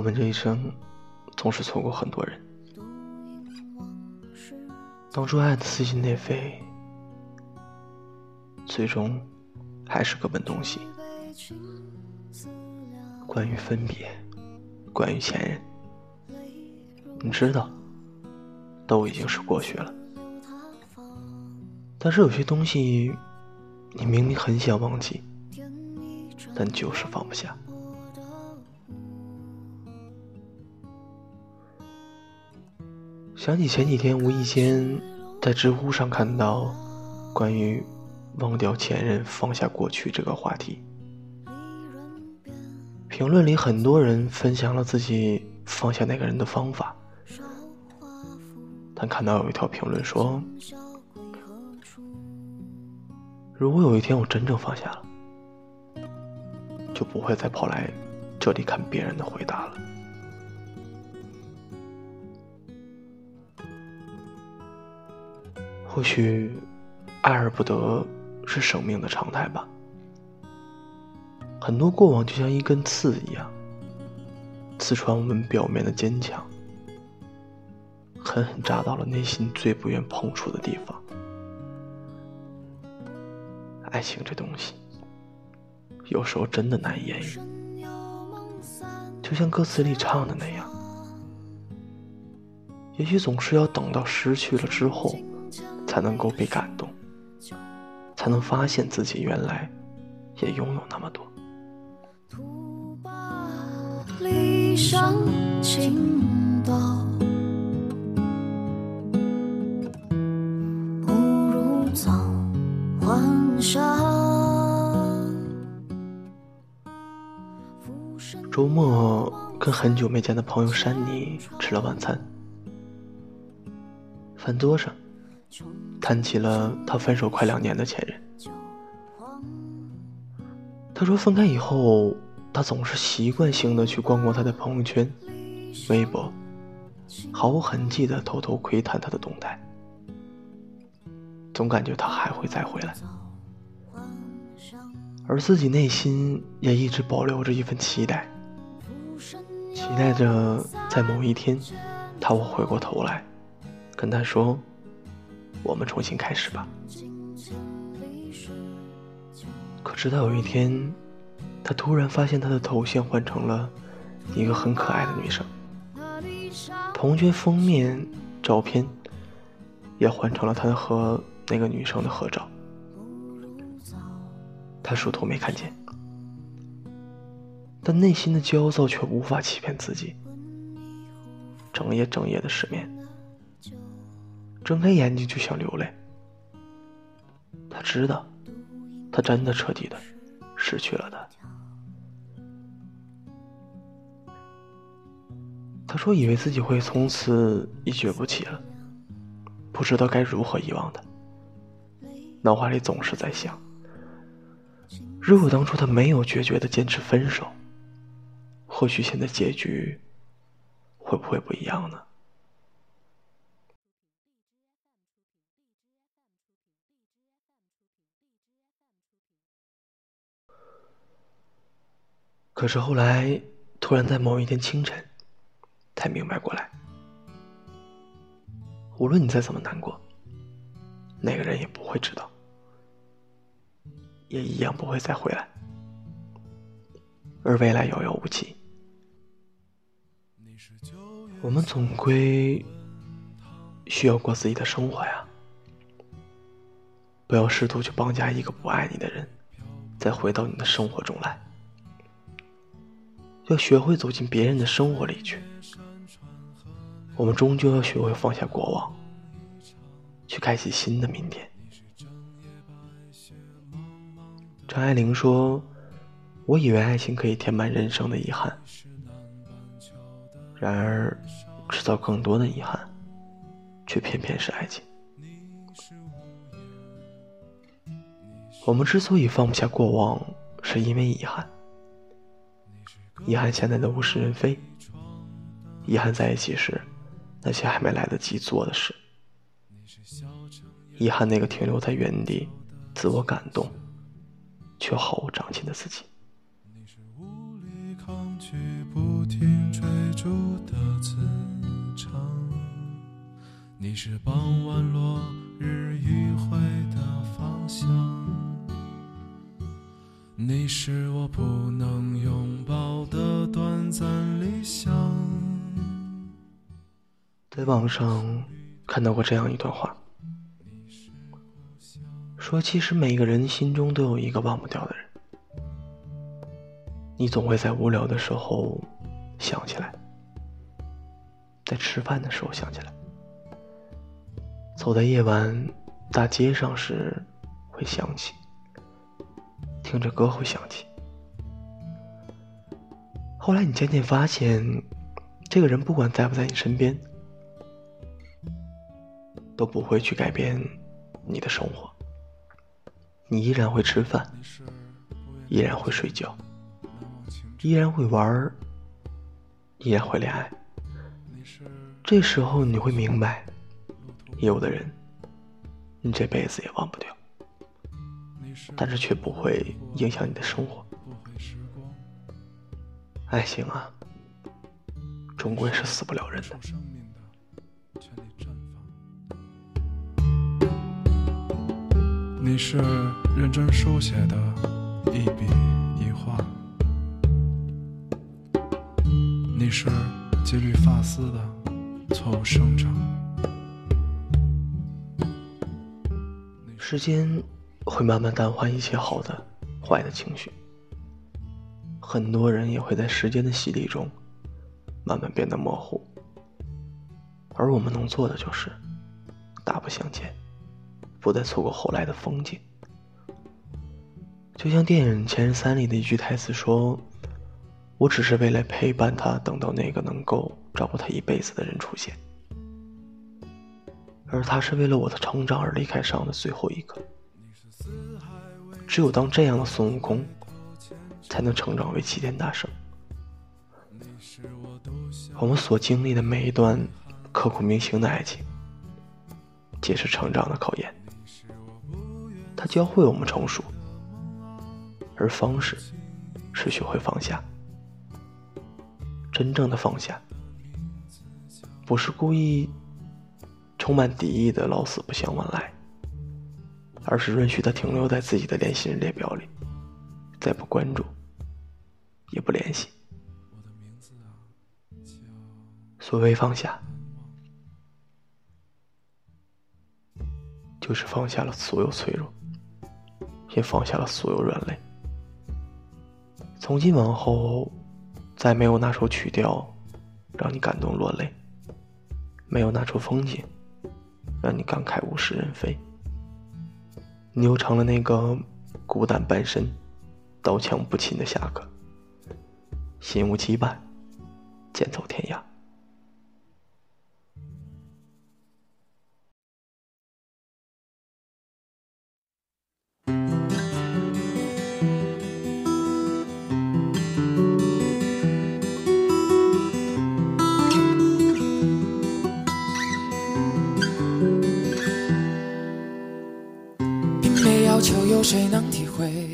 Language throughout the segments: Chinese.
我们这一生总是错过很多人，当初爱的撕心裂肺，最终还是各奔东西。关于分别，关于前任，你知道，都已经是过去了。但是有些东西，你明明很想忘记，但就是放不下。想起前几天无意间在知乎上看到关于忘掉前任、放下过去这个话题，评论里很多人分享了自己放下那个人的方法，但看到有一条评论说。如果有一天我真正放下了，就不会再跑来这里看别人的回答了。或许，爱而不得是生命的常态吧。很多过往就像一根刺一样，刺穿我们表面的坚强，狠狠扎到了内心最不愿碰触的地方。爱情这东西，有时候真的难以言喻。就像歌词里唱的那样，也许总是要等到失去了之后，才能够被感动，才能发现自己原来也拥有那么多。周末跟很久没见的朋友珊妮吃了晚餐，饭桌上谈起了他分手快两年的前任。他说分开以后，他总是习惯性的去逛逛他的朋友圈、微博，毫无痕迹的偷偷窥探他的动态，总感觉他还会再回来。而自己内心也一直保留着一份期待，期待着在某一天，他会回过头来，跟他说：“我们重新开始吧。”可直到有一天，他突然发现他的头像换成了一个很可爱的女生，朋友圈封面照片也换成了他和那个女生的合照。他梳头没看见，但内心的焦躁却无法欺骗自己。整夜整夜的失眠，睁开眼睛就想流泪。他知道，他真的彻底的失去了他。他说：“以为自己会从此一蹶不起了，不知道该如何遗忘他。脑海里总是在想。”如果当初他没有决绝的坚持分手，或许现在结局会不会不一样呢？可是后来，突然在某一天清晨，才明白过来，无论你再怎么难过，那个人也不会知道。也一样不会再回来，而未来遥遥无期。我们总归需要过自己的生活呀，不要试图去绑架一个不爱你的人，再回到你的生活中来。要学会走进别人的生活里去。我们终究要学会放下过往，去开启新的明天。张爱玲说：“我以为爱情可以填满人生的遗憾，然而制造更多的遗憾，却偏偏是爱情。我们之所以放不下过往，是因为遗憾，遗憾现在的物是人非，遗憾在一起时那些还没来得及做的事，遗憾那个停留在原地自我感动。”却毫无长进的自己。你是傍晚落日余晖的方向，你是我不能拥抱的短暂理想。在网上看到过这样一段话，说其实每个人心中都有一个忘不掉的人，你总会在无聊的时候想起来，在吃饭的时候想起来，走在夜晚大街上时会想起，听着歌会想起，后来你渐渐发现，这个人不管在不在你身边。都不会去改变你的生活，你依然会吃饭，依然会睡觉，依然会玩，依然会恋爱。这时候你会明白，有的人，你这辈子也忘不掉，但是却不会影响你的生活。爱情啊，终归是死不了人的。你是认真书写的一笔一画，你是几缕发丝的错误生长。时间会慢慢淡化一切好的、坏的情绪，很多人也会在时间的洗礼中慢慢变得模糊，而我们能做的就是大步向前。不再错过后来的风景，就像电影《前任三》里的一句台词说：“我只是为了陪伴他，等到那个能够照顾他一辈子的人出现，而他是为了我的成长而离开上的最后一个。只有当这样的孙悟空，才能成长为齐天大圣。我们所经历的每一段刻骨铭心的爱情，皆是成长的考验。”他教会我们成熟，而方式是学会放下。真正的放下，不是故意充满敌意的老死不相往来，而是允许他停留在自己的联系人列表里，再不关注，也不联系。所谓放下。就是放下了所有脆弱。也放下了所有软肋。从今往后，再没有那首曲调让你感动落泪，没有那处风景让你感慨物是人非。你又成了那个孤单半身、刀枪不侵的侠客，心无羁绊，剑走天涯。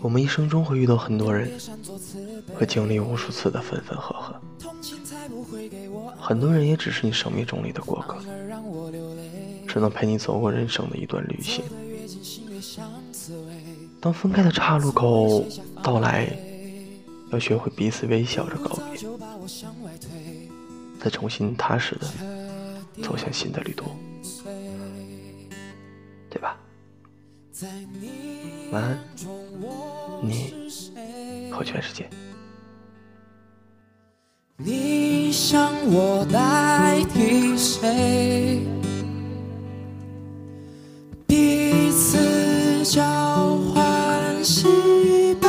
我们一生中会遇到很多人，会经历无数次的分分合合，很多人也只是你生命中里的过客，只能陪你走过人生的一段旅行。当分开的岔路口到来，要学会彼此微笑着告别，再重新踏实的走向新的旅途，对吧？晚安，你和全世界。你想我代替谁？彼此交换喜悲，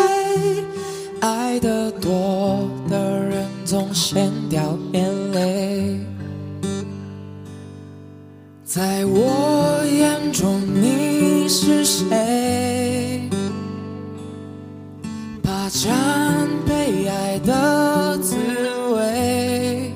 爱得多的人总先掉眼泪。在我眼中，你是霸占被爱的滋味，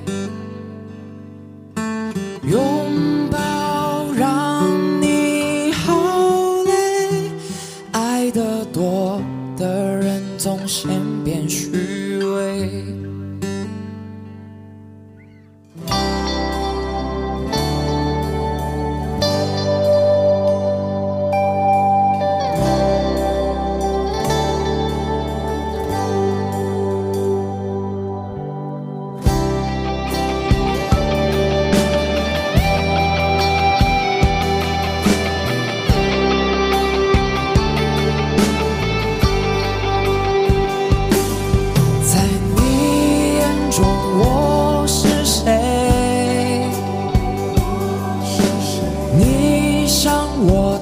你想我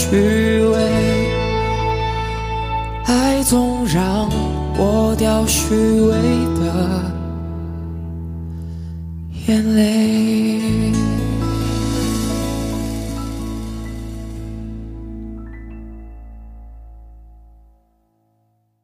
虚伪。爱总让我掉虚伪的眼泪。